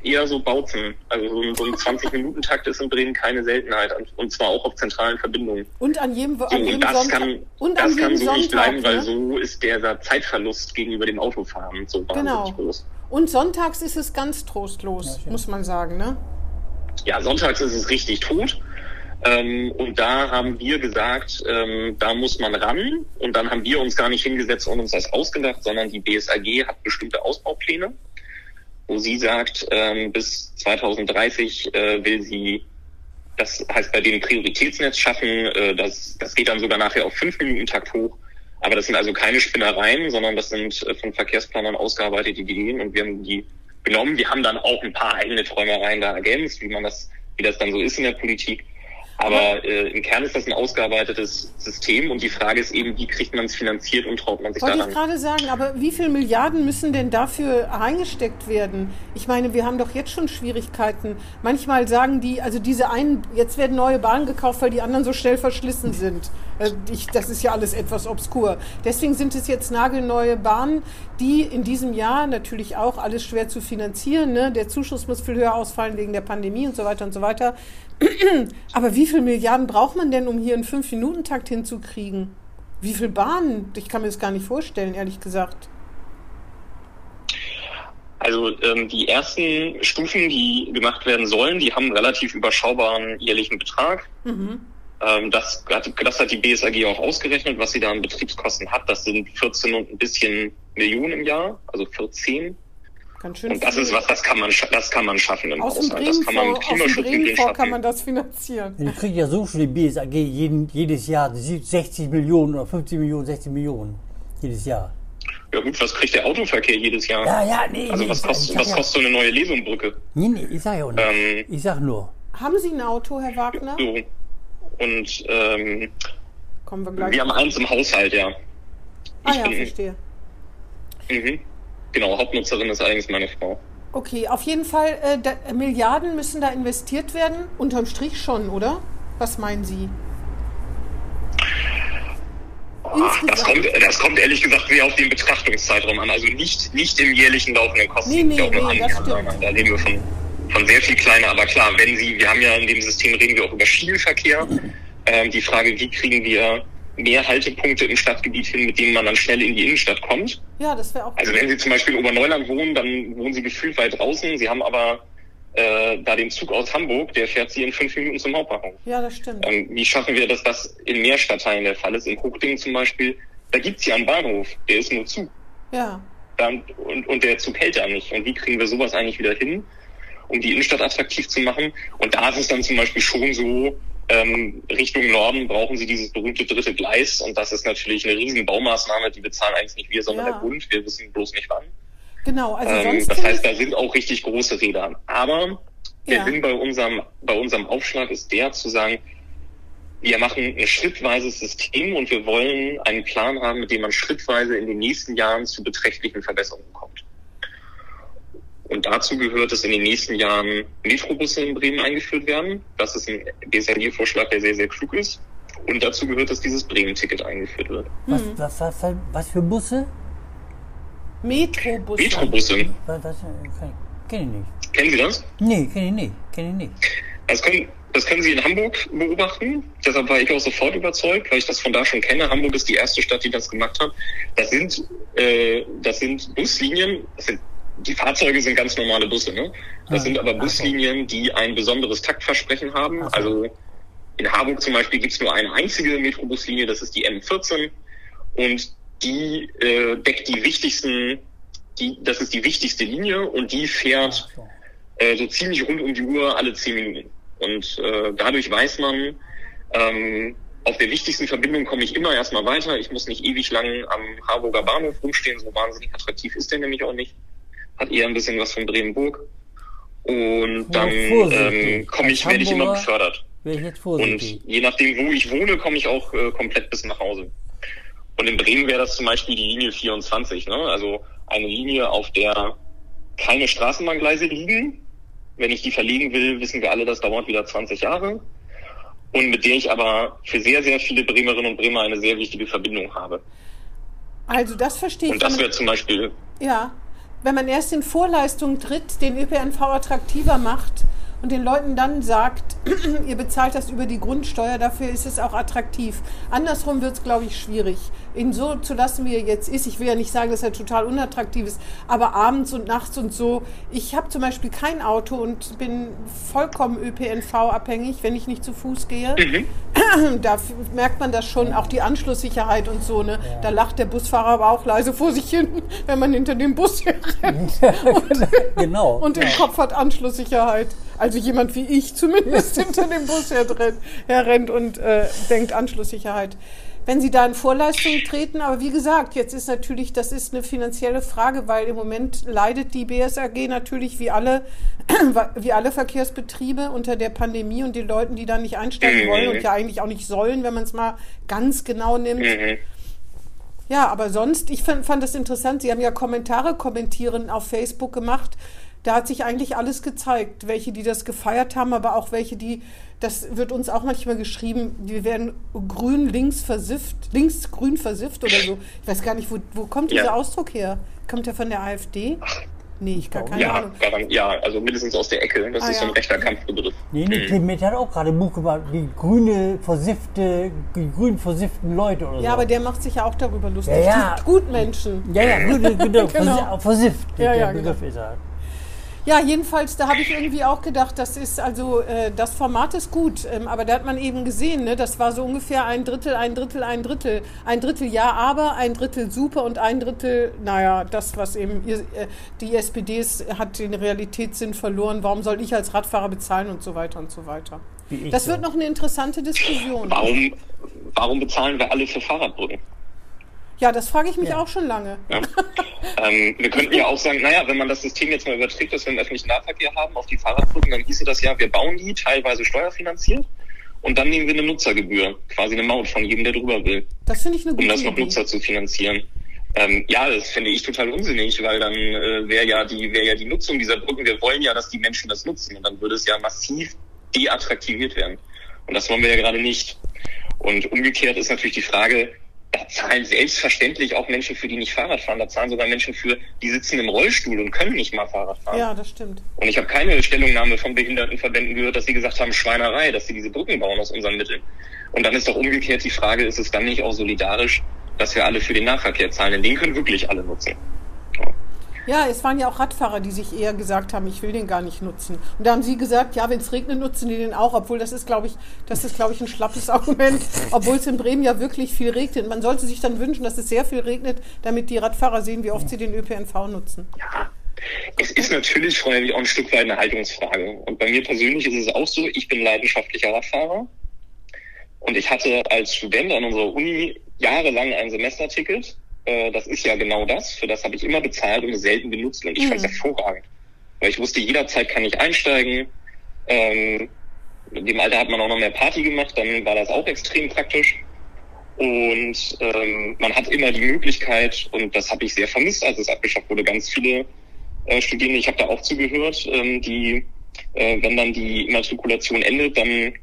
eher so Bautzen. Also so ein, so ein 20-Minuten-Takt ist in Bremen keine Seltenheit und zwar auch auf zentralen Verbindungen. Und an jedem, an so, jedem und das Sonntag, kann, und das an kann so nicht Sonntag, bleiben, weil ne? so ist der Zeitverlust gegenüber dem Autofahren so wahnsinnig Genau. groß. Und sonntags ist es ganz trostlos, muss man sagen, ne? Ja, sonntags ist es richtig tot. Ähm, und da haben wir gesagt, ähm, da muss man ran. Und dann haben wir uns gar nicht hingesetzt und uns das ausgedacht, sondern die BSAG hat bestimmte Ausbaupläne, wo sie sagt, ähm, bis 2030 äh, will sie, das heißt bei dem Prioritätsnetz schaffen, äh, das, das geht dann sogar nachher auf fünf Minuten Takt hoch. Aber das sind also keine Spinnereien, sondern das sind äh, von Verkehrsplanern ausgearbeitete Ideen und wir haben die genommen. Wir haben dann auch ein paar eigene Träumereien da ergänzt, wie man das, wie das dann so ist in der Politik. Aber äh, im Kern ist das ein ausgearbeitetes System und die Frage ist eben, wie kriegt man es finanziert und traut man sich Wollte ich daran? gerade sagen, aber wie viele Milliarden müssen denn dafür reingesteckt werden? Ich meine, wir haben doch jetzt schon Schwierigkeiten. Manchmal sagen die, also diese einen, jetzt werden neue Bahnen gekauft, weil die anderen so schnell verschlissen sind. Äh, Ich, das ist ja alles etwas obskur. Deswegen sind es jetzt nagelneue Bahnen, die in diesem Jahr natürlich auch alles schwer zu finanzieren. Ne? Der Zuschuss muss viel höher ausfallen wegen der Pandemie und so weiter und so weiter. Aber wie viele Milliarden braucht man denn, um hier einen Fünf-Minuten-Takt hinzukriegen? Wie viele Bahnen? Ich kann mir das gar nicht vorstellen, ehrlich gesagt. Also ähm, die ersten Stufen, die gemacht werden sollen, die haben einen relativ überschaubaren jährlichen Betrag. Mhm. Ähm, das, hat, das hat die BSAG auch ausgerechnet, was sie da an Betriebskosten hat. Das sind 14 und ein bisschen Millionen im Jahr, also 14. Ganz schön Und das viel. ist was, das kann man, das kann man schaffen im aus dem Haushalt. Das kann man mit Bremenfonds aus dem Klimaschutzmitteln Bremenfonds kann man schaffen. das finanzieren. Die kriegt ja so schon die BSAG jeden, jedes Jahr 60 Millionen oder 50 Millionen, 60 Millionen jedes Jahr. Ja gut, was kriegt der Autoverkehr jedes Jahr? Ja, ja, nee. Also nee, was kostet, was kostet so eine neue Lesumbrücke? Ja, nee, nee, ich sag ja auch nicht. Ähm, ich sag nur. Haben Sie ein Auto, Herr Wagner? So. Und ähm, Kommen wir gleich. wir haben eins im Haushalt, ja. ah ich ja, bin- verstehe. Mhm. Genau, Hauptnutzerin ist allerdings meine Frau. Okay, auf jeden Fall, äh, da, Milliarden müssen da investiert werden. Unterm Strich schon, oder? Was meinen Sie? Ach, das kommt, das kommt ehrlich gesagt sehr auf den Betrachtungszeitraum an. Also nicht, nicht im jährlichen laufenden Kosten. Nee, nee, nur nee, das stimmt. Da reden wir von, von sehr viel kleiner. Aber klar, wenn Sie, wir haben ja in dem System reden wir auch über Schienenverkehr. Ähm, die Frage, wie kriegen wir mehr Haltepunkte im Stadtgebiet hin, mit denen man dann schnell in die Innenstadt kommt. Ja, das wäre auch Also wenn Sie zum Beispiel in Oberneuland wohnen, dann wohnen Sie gefühlt weit draußen. Sie haben aber äh, da den Zug aus Hamburg, der fährt Sie in fünf Minuten zum Hauptbahnhof. Ja, das stimmt. Ähm, wie schaffen wir, dass das in mehr Stadtteilen der Fall ist? In Hochding zum Beispiel, da gibt's ja einen Bahnhof, der ist nur Zug. Ja. Dann, und, und der Zug hält da nicht. Und wie kriegen wir sowas eigentlich wieder hin, um die Innenstadt attraktiv zu machen? Und da ist es dann zum Beispiel schon so, ähm, Richtung Norden brauchen sie dieses berühmte dritte Gleis. Und das ist natürlich eine riesen Baumaßnahme, die bezahlen eigentlich nicht wir, sondern Ja. der Bund. Wir wissen bloß nicht wann. Genau, also Ähm, das heißt, da sind auch richtig große Räder. Aber der Ja. Sinn bei unserem, bei unserem Aufschlag ist der zu sagen, wir machen ein schrittweises System und wir wollen einen Plan haben, mit dem man schrittweise in den nächsten Jahren zu beträchtlichen Verbesserungen kommt. Und dazu gehört es in den nächsten Jahren Metrobusse in Bremen eingeführt werden. Das ist ein BSRG-Vorschlag, der sehr, sehr klug ist. Und dazu gehört, dass dieses Bremen-Ticket eingeführt wird. Was, Hm. was, was, was, für Busse? Metrobusse. Metrobusse, Was, was, kenne ich nicht. kennen Sie das? Nee, kenne ich nicht. Kenne ich nicht. Das können, das können Sie in Hamburg beobachten. Deshalb war ich auch sofort überzeugt, weil ich das von da schon kenne. Hamburg ist die erste Stadt, die das gemacht hat. Das sind, äh, das sind Buslinien. Das sind, die Fahrzeuge sind ganz normale Busse. Ne? Das Ah, sind aber. Buslinien, die ein besonderes Taktversprechen haben. So. Also in Harburg zum Beispiel gibt es nur eine einzige Metrobuslinie. Das ist die M14. und die äh, deckt die wichtigsten, die, das ist die wichtigste Linie und die fährt äh, so ziemlich rund um die Uhr alle zehn Minuten. Und äh, dadurch weiß man, ähm, auf der wichtigsten Verbindung komme ich immer erstmal weiter. Ich muss nicht ewig lang am Harburger Bahnhof rumstehen. So wahnsinnig attraktiv ist der nämlich auch nicht. Hat eher ein bisschen was von Bremenburg. Und dann ähm, komme ich, werde ich immer befördert. Ich Und je nachdem, wo ich wohne, komme ich auch äh, komplett bis nach Hause. Und in Bremen wäre das zum Beispiel die Linie 24, ne? Also eine Linie, auf der keine Straßenbahngleise liegen. Wenn ich die verlegen will, wissen wir alle, das dauert wieder 20 Jahre. Und mit der ich aber für sehr, sehr viele Bremerinnen und Bremer eine sehr wichtige Verbindung habe. Also das verstehe ich. Und das wäre zum Beispiel, Ja, wenn man erst in Vorleistung tritt, den ÖPNV attraktiver macht und den Leuten dann sagt, ihr bezahlt das über die Grundsteuer, dafür ist es auch attraktiv. Andersrum wird es, glaube ich, schwierig. Ihn so zu lassen, wie er jetzt ist. Ich will ja nicht sagen, dass er total unattraktiv ist, aber abends und nachts und so. Ich habe zum Beispiel kein Auto und bin vollkommen ÖPNV-abhängig, wenn ich nicht zu Fuß gehe. Da f- merkt man das schon, auch die Anschlusssicherheit und so. Ne? Da lacht der Busfahrer aber auch leise vor sich hin, wenn man hinter dem Bus herrennt genau. und im ja. Kopf hat Anschlusssicherheit. Also jemand wie ich zumindest hinter dem Bus herrennt, herrennt und äh, denkt Anschlusssicherheit. Wenn Sie da in Vorleistung treten, aber wie gesagt, jetzt ist natürlich, das ist eine finanzielle Frage, weil im Moment leidet die BSAG natürlich wie alle, wie alle Verkehrsbetriebe unter der Pandemie und den Leuten, die da nicht einsteigen Mhm. wollen und ja eigentlich auch nicht sollen, wenn man es mal ganz genau nimmt. mhm. Ja, aber sonst, ich fand, fand das interessant. Sie haben ja Kommentare kommentieren auf Facebook gemacht. Da hat sich eigentlich alles gezeigt. Welche, die das gefeiert haben, aber auch welche, die, das wird uns auch manchmal geschrieben, die werden grün links versifft, links grün versifft oder so. Ich weiß gar nicht, wo, wo kommt dieser Ja. Ausdruck her? Kommt der von der AfD? Nee, ich gar keine ja, Ahnung. ja, also mindestens aus der Ecke. Das Ah, ist so ein ja. rechter Kampfbegriff. Nee, nee, Clement hat auch gerade ein Buch gemacht, die grüne, versiffte, die grün versifften Leute oder so. Ja, aber der macht sich ja auch darüber lustig. Ja, ja. Die Gutmenschen. Ja, ja, grüne, genau, Genau. versi- versifft, Ja, der ja, Begriff ist er. Ja, jedenfalls, da habe ich irgendwie auch gedacht, das ist also, äh, das Format ist gut, ähm, aber da hat man eben gesehen, ne, das war so ungefähr ein Drittel, ein Drittel, ein Drittel. Ein Drittel ja, aber, ein Drittel super und ein Drittel, naja, das, was eben, ihr, äh, die SPD ist, hat den Realitätssinn verloren, warum soll ich als Radfahrer bezahlen und so weiter und so weiter. Das so. wird noch eine interessante Diskussion. Warum, warum bezahlen wir alle für Fahrradbrücken? Ja, das frage ich mich Ja. auch schon lange. Ja. ähm, wir könnten ja auch sagen, naja, wenn man das System jetzt mal überträgt, das wir im öffentlichen Nahverkehr haben, auf die Fahrradbrücken, dann hieße das ja, wir bauen die, teilweise steuerfinanziert, und dann nehmen wir eine Nutzergebühr, quasi eine Maut von jedem, der drüber will, Das finde ich eine um gute das noch Idee. Nutzer zu finanzieren. Ähm, ja, das finde ich total unsinnig, weil dann äh, wäre ja die wäre ja die Nutzung dieser Brücken. Wir wollen ja, dass die Menschen das nutzen und dann würde es ja massiv deattraktiviert werden. Und das wollen wir ja gerade nicht. Und umgekehrt ist natürlich die Frage, da zahlen selbstverständlich auch Menschen für, die nicht Fahrrad fahren. Da zahlen sogar Menschen für, die sitzen im Rollstuhl und können nicht mal Fahrrad fahren. Ja, das stimmt. Und ich habe keine Stellungnahme von Behindertenverbänden gehört, dass sie gesagt haben, Schweinerei, dass sie diese Brücken bauen aus unseren Mitteln. Und dann ist doch umgekehrt die Frage, ist es dann nicht auch solidarisch, dass wir alle für den Nahverkehr zahlen? Denn den können wirklich alle nutzen. Ja, es waren ja auch Radfahrer, die sich eher gesagt haben, ich will den gar nicht nutzen. Und da haben sie gesagt, ja, wenn es regnet, nutzen die den auch, obwohl das ist, glaube ich, das ist, glaube ich, ein schlappes Argument, obwohl es in Bremen ja wirklich viel regnet. Man sollte sich dann wünschen, dass es sehr viel regnet, damit die Radfahrer sehen, wie oft sie den ÖPNV nutzen. Ja, es ist natürlich vorher auch ein Stück weit eine Haltungsfrage. Und bei mir persönlich ist es auch so, ich bin leidenschaftlicher Radfahrer. Und ich hatte als Student an unserer Uni jahrelang ein Semesterticket. Äh, Das ist ja genau das. Für das habe ich immer bezahlt und selten genutzt. Und ich fand es hervorragend. Weil ich wusste, jederzeit kann ich einsteigen. Ähm, in dem Alter hat man auch noch mehr Party gemacht, dann war das auch extrem praktisch. Und ähm, man hat immer die Möglichkeit, und das habe ich sehr vermisst, als es abgeschafft wurde, ganz viele äh, Studierende, ich habe da auch zugehört, ähm, die, äh, wenn dann die Immatrikulation endet, dann,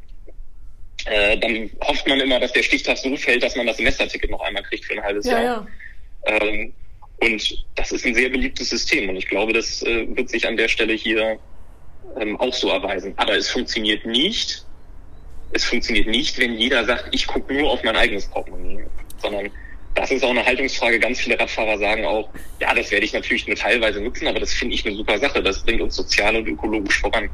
äh, dann hofft man immer, dass der Stichtag so fällt, dass man das Semesterticket noch einmal kriegt für ein halbes Ja, Jahr. ja. Ähm, und das ist ein sehr beliebtes System und ich glaube, das äh, wird sich an der Stelle hier ähm, auch so erweisen. Aber es funktioniert nicht. Es funktioniert nicht, wenn jeder sagt, ich gucke nur auf mein eigenes Portemonnaie, sondern das ist auch eine Haltungsfrage. Ganz viele Radfahrer sagen auch, ja, das werde ich natürlich nur teilweise nutzen, aber das finde ich eine super Sache. Das bringt uns sozial und ökologisch voran.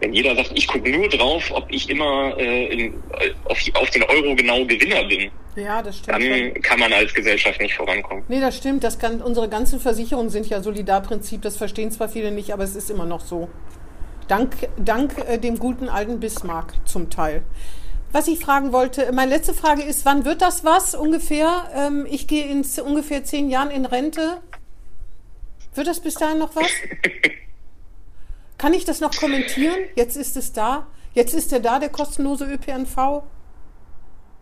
Wenn jeder sagt, ich gucke nur drauf, ob ich immer äh, in, äh, auf, auf den Euro genau Gewinner bin, Ja, das stimmt. dann kann man als Gesellschaft nicht vorankommen. Nee, das stimmt. Das kann, unsere ganzen Versicherungen sind ja Solidarprinzip. Das verstehen zwar viele nicht, aber es ist immer noch so. Dank, dank äh, dem guten alten Bismarck zum Teil. Was ich fragen wollte, meine letzte Frage ist, wann wird das was ungefähr? Ähm, ich gehe in ungefähr zehn Jahren in Rente. Wird das bis dahin noch was? Kann ich das noch kommentieren? Jetzt ist es da. Jetzt ist er da, der kostenlose ÖPNV.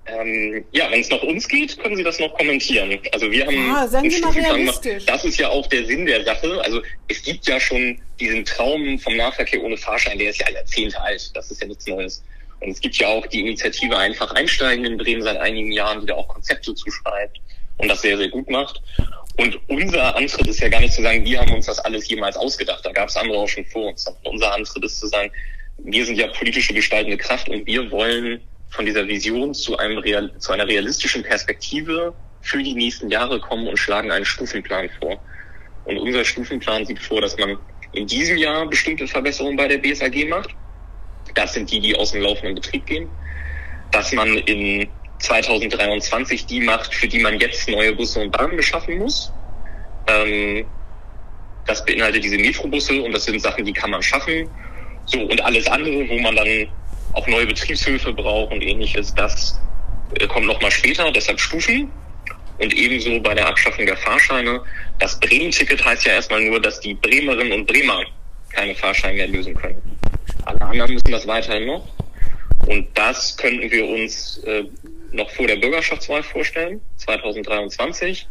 Ähm, ja, wenn es nach uns geht, können Sie das noch kommentieren. Also wir haben Ah, seien Sie mal Stufenplan gemacht. realistisch. Das ist ja auch der Sinn der Sache. Also es gibt ja schon diesen Traum vom Nahverkehr ohne Fahrschein, der ist ja Jahrzehnte alt. Das ist ja nichts Neues. Und es gibt ja auch die Initiative Einfach einsteigen in Bremen seit einigen Jahren, die da auch Konzepte zuschreibt und das sehr, sehr gut macht. Und unser Antritt ist ja gar nicht zu sagen, wir haben uns das alles jemals ausgedacht. Da gab es andere auch schon vor uns. Und unser Antritt ist zu sagen, wir sind ja politische gestaltende Kraft und wir wollen von dieser Vision zu einem real, zu einer realistischen Perspektive für die nächsten Jahre kommen und schlagen einen Stufenplan vor. Und unser Stufenplan sieht vor, dass man in diesem Jahr bestimmte Verbesserungen bei der BSAG macht. Das sind die, die aus dem laufenden Betrieb gehen. Dass man in 2023 die macht, für die man jetzt neue Busse und Bahnen beschaffen muss. Ähm, das beinhaltet diese Metrobusse und das sind Sachen, die kann man schaffen. So, und alles andere, wo man dann auch neue Betriebshöfe braucht und ähnliches, das äh, kommt nochmal später, deshalb Stufen. Und ebenso bei der Abschaffung der Fahrscheine. Das Bremen-Ticket heißt ja erstmal nur, dass die Bremerinnen und Bremer keine Fahrscheine mehr lösen können. Alle anderen müssen das weiterhin noch. Und das könnten wir uns äh, noch vor der Bürgerschaftswahl vorstellen, 2023.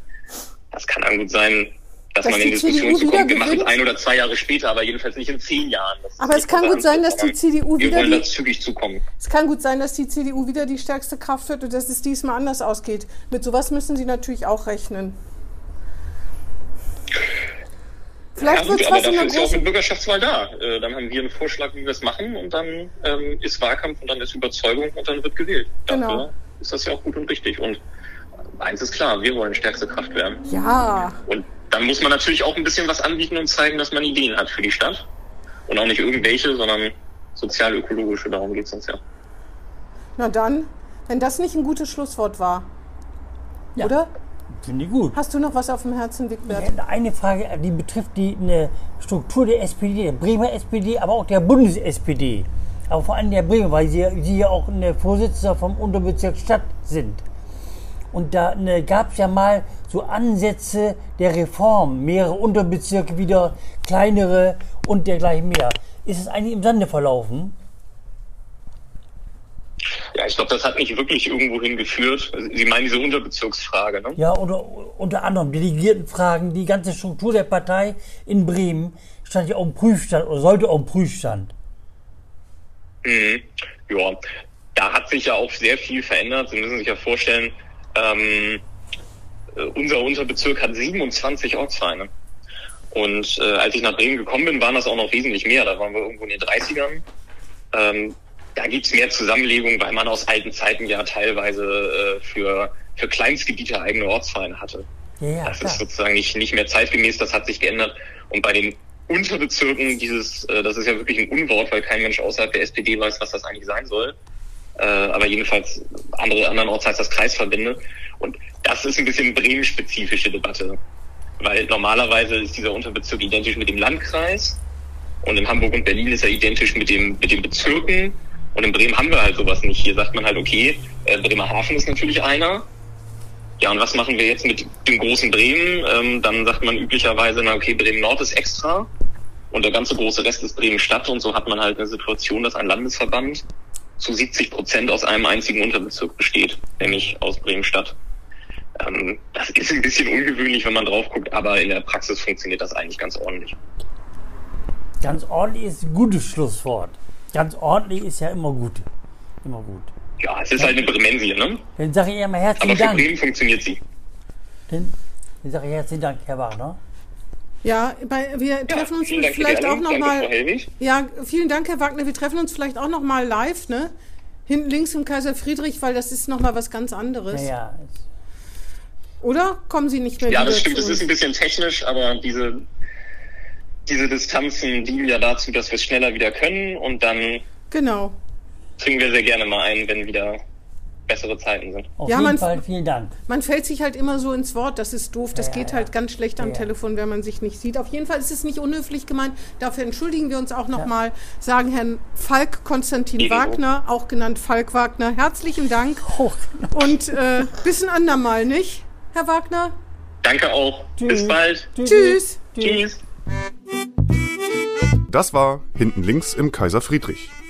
Das kann dann gut sein, dass, Dass man in die Diskussion CDU zu kommt, wir machen es ein oder zwei Jahre später, aber jedenfalls nicht in zehn Jahren. Das Aber es kann gut sein, dass die CDU wieder Wir wollen die- da zügig zukommen. Es kann gut sein, dass die CDU wieder die stärkste Kraft wird und dass es diesmal anders ausgeht. Mit sowas müssen Sie natürlich auch rechnen. Vielleicht ja, wird gut, es aber was in dafür der ist ja auch eine. Bürgerschaftswahl da. Äh, dann haben wir einen Vorschlag, wie wir es machen und dann ähm, ist Wahlkampf und dann ist Überzeugung und dann wird gewählt. Genau. Dafür ist das ja auch gut und richtig. Und eins ist klar, wir wollen stärkste Kraft werden. Ja, Und dann muss man natürlich auch ein bisschen was anbieten und zeigen, dass man Ideen hat für die Stadt. Und auch nicht irgendwelche, sondern sozial-ökologische, darum geht's uns ja. na dann, wenn das nicht ein gutes Schlusswort war, Ja. oder? Finde ich gut. Hast du noch was auf dem Herzen, Wigbert? Ja, Eine Frage, die betrifft die eine Struktur der SPD, der Bremer SPD, aber auch der Bundes-SPD. Aber vor allem der Bremer, weil sie, sie ja auch eine Vorsitzende vom Unterbezirk Stadt sind. Und da ne, gab es ja mal so Ansätze der Reform, mehrere Unterbezirke wieder, kleinere und dergleichen mehr. Ist es eigentlich im Sande verlaufen? Ja, ich glaube, das hat nicht wirklich irgendwo hingeführt. Also, Sie meinen diese Unterbezirksfrage, ne? Ja, oder unter anderem Delegiertenfragen, die ganze Struktur der Partei in Bremen stand ja auf dem Prüfstand oder sollte auf dem Prüfstand. Mhm. Ja, da hat sich ja auch sehr viel verändert. Sie müssen sich ja vorstellen, ähm, äh, unser Unterbezirk hat 27 Ortsvereine. Und äh, als ich nach Bremen gekommen bin, waren das auch noch wesentlich mehr. Da waren wir irgendwo in den 30ern. Ähm, da gibt's mehr Zusammenlegung, weil man aus alten Zeiten ja teilweise äh, für, für Kleinstgebiete eigene Ortsvereine hatte. Ja, Das klar. ist sozusagen nicht, nicht mehr zeitgemäß, das hat sich geändert. Und bei den Unterbezirken dieses, äh, das ist ja wirklich ein Unwort, weil kein Mensch außerhalb der SPD weiß, was das eigentlich sein soll. Äh, aber jedenfalls andere andernorts heißt das Kreisverbände. Und das ist ein bisschen Bremen-spezifische Debatte. Weil normalerweise ist dieser Unterbezirk identisch mit dem Landkreis. Und in Hamburg und Berlin ist er identisch mit dem, mit den Bezirken. Und in Bremen haben wir halt sowas nicht. Hier sagt man halt, okay, äh, Bremerhaven ist natürlich einer. Ja, und was machen wir jetzt mit dem großen Bremen? Ähm, dann sagt man üblicherweise, na okay, Bremen Nord ist extra und der ganze große Rest ist Bremen Stadt und so hat man halt eine Situation, dass ein Landesverband zu 70 Prozent aus einem einzigen Unterbezirk besteht, nämlich aus Bremen Stadt. Ähm, das ist ein bisschen ungewöhnlich, wenn man drauf guckt, aber in der Praxis funktioniert das eigentlich ganz ordentlich. Ganz ordentlich ist ein gutes Schlusswort. Ganz ordentlich ist ja immer gut. Immer gut. Ja, es ist halt eine Bremensie, ne? Dann sage ich immer Aber herzlichen für Dank. Bremen funktioniert sie. Dann, dann sage ich herzlichen Dank, Herr Wagner. Ja, bei, wir treffen uns Dank für die vielleicht auch Einladung. noch Danke, Frau mal. Hellwig. Ja, vielen Dank, Herr Wagner. Wir treffen uns vielleicht auch noch mal live, ne? Hinten links im Kaiser Friedrich, weil das ist noch mal was ganz anderes. Naja, Oder kommen Sie nicht mehr Ja, das stimmt, es ist uns? ein bisschen technisch, aber diese, diese Distanzen dienen ja dazu, dass wir es schneller wieder können und dann Genau. Bringen wir sehr gerne mal ein, wenn wieder bessere Zeiten sind. Auf Ja, jeden man- Fall vielen Dank. Man fällt sich halt immer so ins Wort, das ist doof, das Ja, geht ja. halt ganz schlecht am Ja. Telefon, wenn man sich nicht sieht. Auf jeden Fall ist es nicht unhöflich gemeint, dafür entschuldigen wir uns auch nochmal, sagen Herrn Falk Konstantin Ebenso. Wagner, auch genannt Falk Wagner, herzlichen Dank Hoch. und äh, bis ein andermal, nicht, Herr Wagner? Danke auch. Bis bald. Tschüss! Tschüss. Das war Hinten links im Kaiser Friedrich,